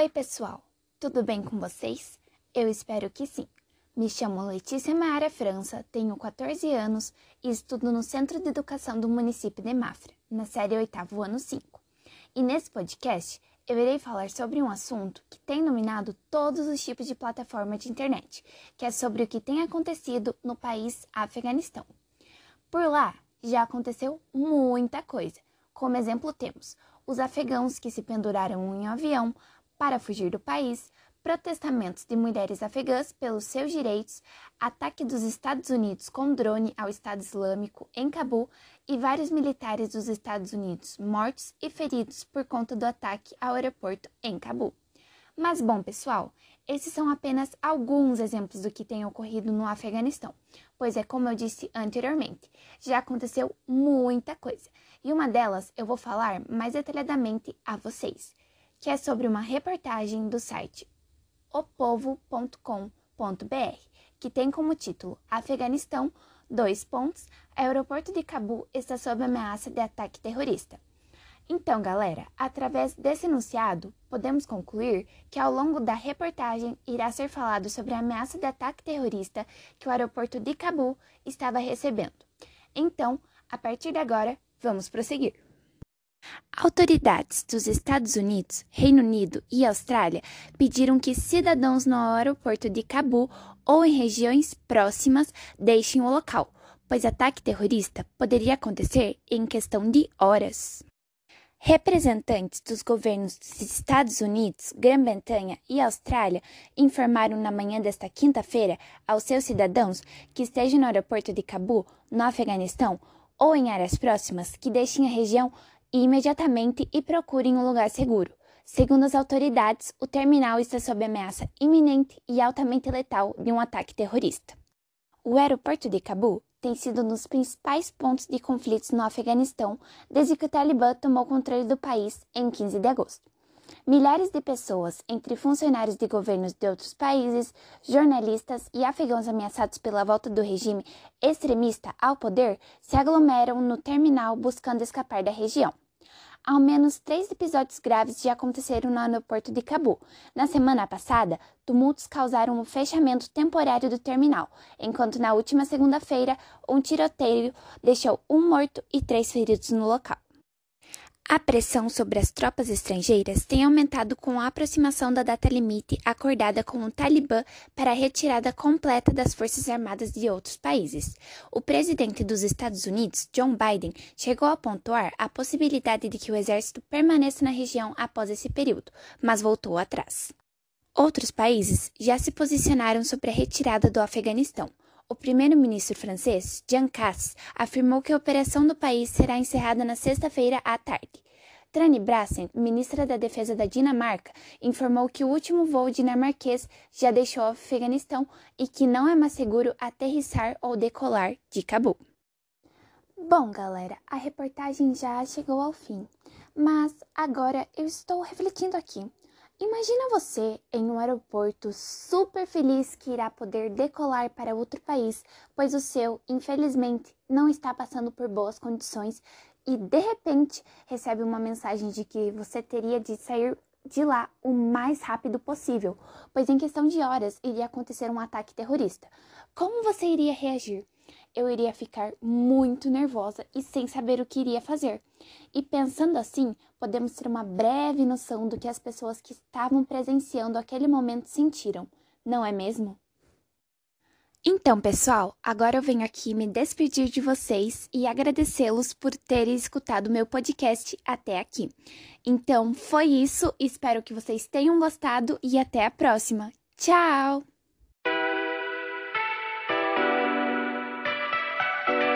Oi, pessoal! Tudo bem com vocês? Eu espero que sim. Me chamo Letícia Maara França, tenho 14 anos e estudo no Centro de Educação do município de Mafra, na série 8 ano 5. E nesse podcast eu irei falar sobre um assunto que tem dominado todos os tipos de plataforma de internet, que é sobre o que tem acontecido no país Afeganistão. Por lá já aconteceu muita coisa. Como exemplo, temos os afegãos que se penduraram em um avião para fugir do país, protestamentos de mulheres afegãs pelos seus direitos, ataque dos Estados Unidos com drone ao Estado Islâmico em Cabul e vários militares dos Estados Unidos mortos e feridos por conta do ataque ao aeroporto em Cabul. Mas bom, pessoal, esses são apenas alguns exemplos do que tem ocorrido no Afeganistão, pois é como eu disse anteriormente, já aconteceu muita coisa, e uma delas eu vou falar mais detalhadamente a vocês que é sobre uma reportagem do site opovo.com.br, que tem como título Afeganistão, dois pontos, aeroporto de Cabul está sob ameaça de ataque terrorista. Então, galera, através desse enunciado, podemos concluir que ao longo da reportagem irá ser falado sobre a ameaça de ataque terrorista que o aeroporto de Cabul estava recebendo. Então, a partir de agora, vamos prosseguir. Autoridades dos Estados Unidos, Reino Unido e Austrália pediram que cidadãos no aeroporto de Cabul ou em regiões próximas deixem o local, pois ataque terrorista poderia acontecer em questão de horas. Representantes dos governos dos Estados Unidos, Grã-Bretanha e Austrália informaram na manhã desta quinta-feira aos seus cidadãos que estejam no aeroporto de Cabul, no Afeganistão, ou em áreas próximas que deixem a região imediatamente e procurem um lugar seguro. Segundo as autoridades, o terminal está sob ameaça iminente e altamente letal de um ataque terrorista. O aeroporto de Cabul tem sido um dos principais pontos de conflitos no Afeganistão desde que o Talibã tomou controle do país em 15 de agosto. Milhares de pessoas, entre funcionários de governos de outros países, jornalistas e afegãos ameaçados pela volta do regime extremista ao poder, se aglomeram no terminal buscando escapar da região. Ao menos três episódios graves já aconteceram no aeroporto de Cabul. Na semana passada, tumultos causaram o fechamento temporário do terminal, enquanto na última segunda-feira, um tiroteio deixou um morto e três feridos no local. A pressão sobre as tropas estrangeiras tem aumentado com a aproximação da data limite acordada com o Talibã para a retirada completa das forças armadas de outros países. O presidente dos Estados Unidos, John Biden, chegou a pontuar a possibilidade de que o exército permaneça na região após esse período, mas voltou atrás. Outros países já se posicionaram sobre a retirada do Afeganistão. O primeiro-ministro francês, Jean Castex, afirmou que a operação do país será encerrada na sexta-feira à tarde. Trani Brassen, ministra da Defesa da Dinamarca, informou que o último voo dinamarquês já deixou o Afeganistão e que não é mais seguro aterrissar ou decolar de Cabul. Bom, galera, a reportagem já chegou ao fim, mas agora eu estou refletindo aqui. Imagina você em um aeroporto super feliz que irá poder decolar para outro país, pois o seu, infelizmente, não está passando por boas condições e de repente recebe uma mensagem de que você teria de sair de lá o mais rápido possível, pois em questão de horas iria acontecer um ataque terrorista. Como você iria reagir? Eu iria ficar muito nervosa e sem saber o que iria fazer. E pensando assim, podemos ter uma breve noção do que as pessoas que estavam presenciando aquele momento sentiram, não é mesmo? Então, pessoal, agora eu venho aqui me despedir de vocês e agradecê-los por terem escutado meu podcast até aqui. Então, foi isso, espero que vocês tenham gostado e até a próxima. Tchau!